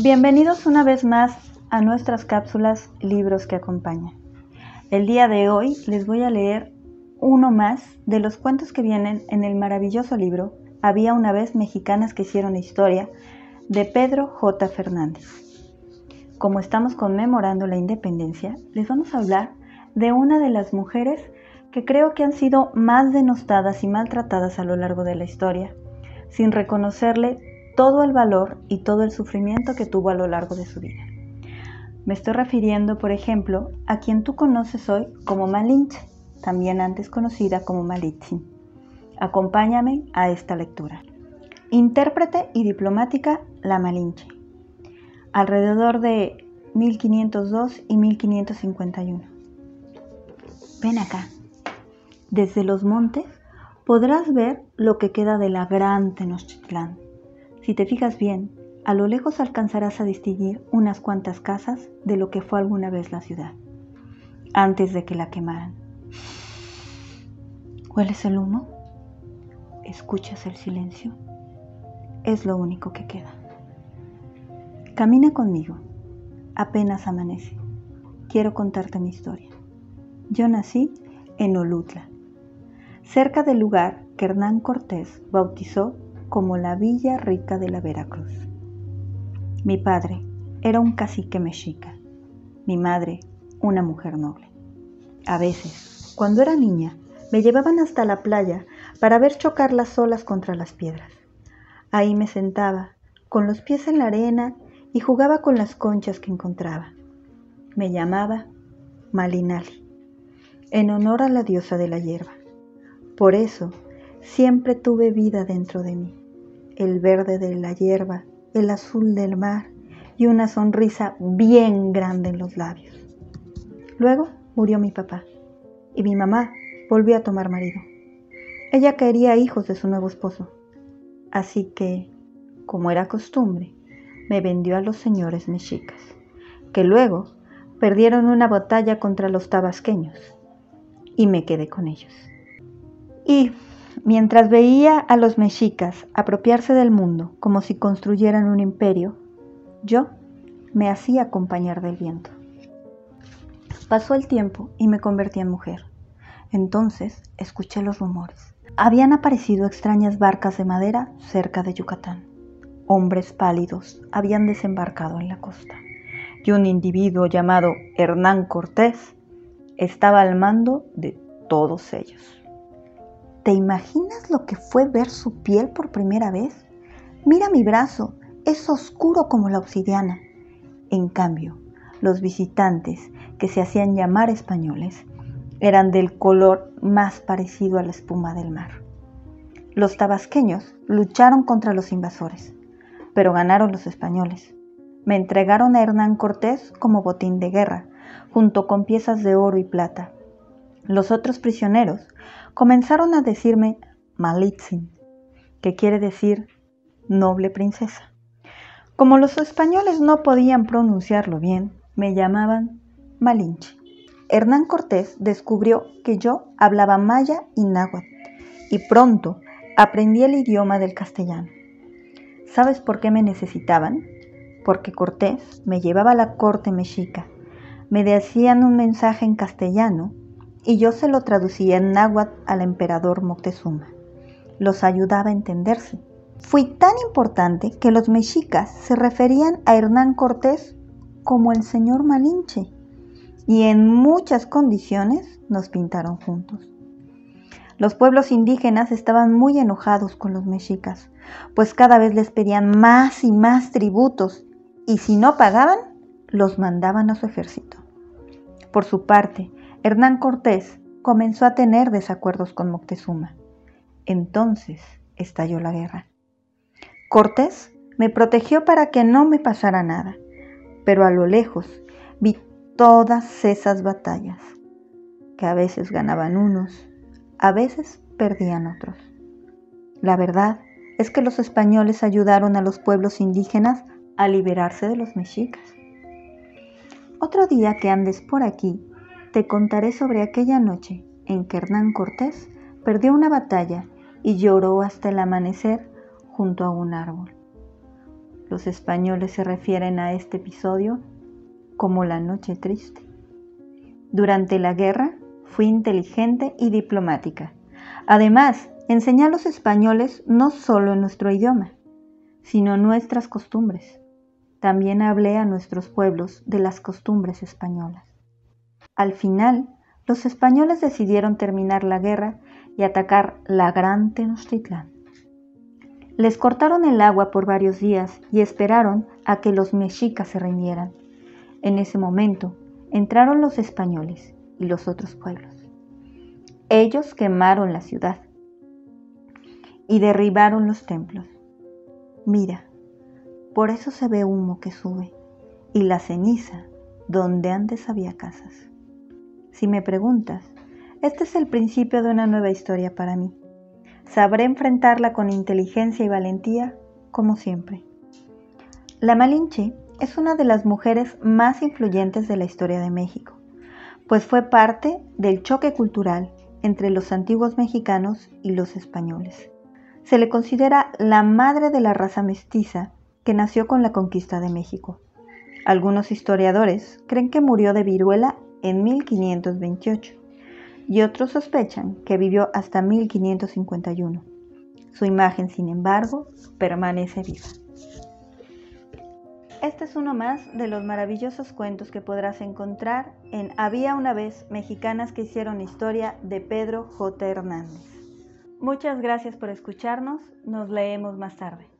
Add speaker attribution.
Speaker 1: Bienvenidos una vez más a nuestras cápsulas Libros que acompañan. El día de hoy les voy a leer uno más de los cuentos que vienen en el maravilloso libro Había una vez mexicanas que hicieron historia de Pedro J. Fernández. Como estamos conmemorando la independencia, les vamos a hablar de una de las mujeres que creo que han sido más denostadas y maltratadas a lo largo de la historia, sin reconocerle todo el valor y todo el sufrimiento que tuvo a lo largo de su vida. Me estoy refiriendo, por ejemplo, a quien tú conoces hoy como Malinche, también antes conocida como Malitzin. Acompáñame a esta lectura. Intérprete y diplomática La Malinche. Alrededor de 1502 y 1551. Ven acá. Desde los montes podrás ver lo que queda de la gran Tenochtitlán si te fijas bien, a lo lejos alcanzarás a distinguir unas cuantas casas de lo que fue alguna vez la ciudad, antes de que la quemaran. ¿Hueles el humo? ¿Escuchas el silencio? Es lo único que queda. Camina conmigo. Apenas amanece. Quiero contarte mi historia. Yo nací en Olutla, cerca del lugar que Hernán Cortés bautizó como la Villa Rica de la Veracruz. Mi padre era un cacique mexica, mi madre una mujer noble. A veces, cuando era niña, me llevaban hasta la playa para ver chocar las olas contra las piedras. Ahí me sentaba, con los pies en la arena, y jugaba con las conchas que encontraba. Me llamaba Malinali, en honor a la diosa de la hierba. Por eso siempre tuve vida dentro de mí el verde de la hierba, el azul del mar y una sonrisa bien grande en los labios. Luego murió mi papá y mi mamá volvió a tomar marido. Ella quería hijos de su nuevo esposo, así que, como era costumbre, me vendió a los señores mexicas, que luego perdieron una batalla contra los tabasqueños y me quedé con ellos. Y Mientras veía a los mexicas apropiarse del mundo como si construyeran un imperio, yo me hacía acompañar del viento. Pasó el tiempo y me convertí en mujer. Entonces escuché los rumores. Habían aparecido extrañas barcas de madera cerca de Yucatán. Hombres pálidos habían desembarcado en la costa y un individuo llamado Hernán Cortés estaba al mando de todos ellos. ¿Te imaginas lo que fue ver su piel por primera vez? Mira mi brazo, es oscuro como la obsidiana. En cambio, los visitantes, que se hacían llamar españoles, eran del color más parecido a la espuma del mar. Los tabasqueños lucharon contra los invasores, pero ganaron los españoles. Me entregaron a Hernán Cortés como botín de guerra, junto con piezas de oro y plata. Los otros prisioneros comenzaron a decirme Malitzin, que quiere decir noble princesa. Como los españoles no podían pronunciarlo bien, me llamaban Malinche. Hernán Cortés descubrió que yo hablaba maya y náhuatl y pronto aprendí el idioma del castellano. ¿Sabes por qué me necesitaban? Porque Cortés me llevaba a la corte mexica. Me decían un mensaje en castellano y yo se lo traducía en náhuatl al emperador Moctezuma. Los ayudaba a entenderse. Fui tan importante que los mexicas se referían a Hernán Cortés como el señor Malinche y en muchas condiciones nos pintaron juntos. Los pueblos indígenas estaban muy enojados con los mexicas, pues cada vez les pedían más y más tributos y si no pagaban, los mandaban a su ejército. Por su parte, Hernán Cortés comenzó a tener desacuerdos con Moctezuma. Entonces estalló la guerra. Cortés me protegió para que no me pasara nada, pero a lo lejos vi todas esas batallas, que a veces ganaban unos, a veces perdían otros. La verdad es que los españoles ayudaron a los pueblos indígenas a liberarse de los mexicas. Otro día que andes por aquí, te contaré sobre aquella noche en que Hernán Cortés perdió una batalla y lloró hasta el amanecer junto a un árbol. Los españoles se refieren a este episodio como la noche triste. Durante la guerra fui inteligente y diplomática. Además, enseñé a los españoles no solo nuestro idioma, sino nuestras costumbres. También hablé a nuestros pueblos de las costumbres españolas. Al final, los españoles decidieron terminar la guerra y atacar la Gran Tenochtitlán. Les cortaron el agua por varios días y esperaron a que los mexicas se rindieran. En ese momento entraron los españoles y los otros pueblos. Ellos quemaron la ciudad y derribaron los templos. Mira, por eso se ve humo que sube y la ceniza donde antes había casas. Si me preguntas, este es el principio de una nueva historia para mí. Sabré enfrentarla con inteligencia y valentía, como siempre. La Malinche es una de las mujeres más influyentes de la historia de México, pues fue parte del choque cultural entre los antiguos mexicanos y los españoles. Se le considera la madre de la raza mestiza que nació con la conquista de México. Algunos historiadores creen que murió de viruela en 1528 y otros sospechan que vivió hasta 1551. Su imagen, sin embargo, permanece viva. Este es uno más de los maravillosos cuentos que podrás encontrar en Había una vez mexicanas que hicieron historia de Pedro J. Hernández. Muchas gracias por escucharnos, nos leemos más tarde.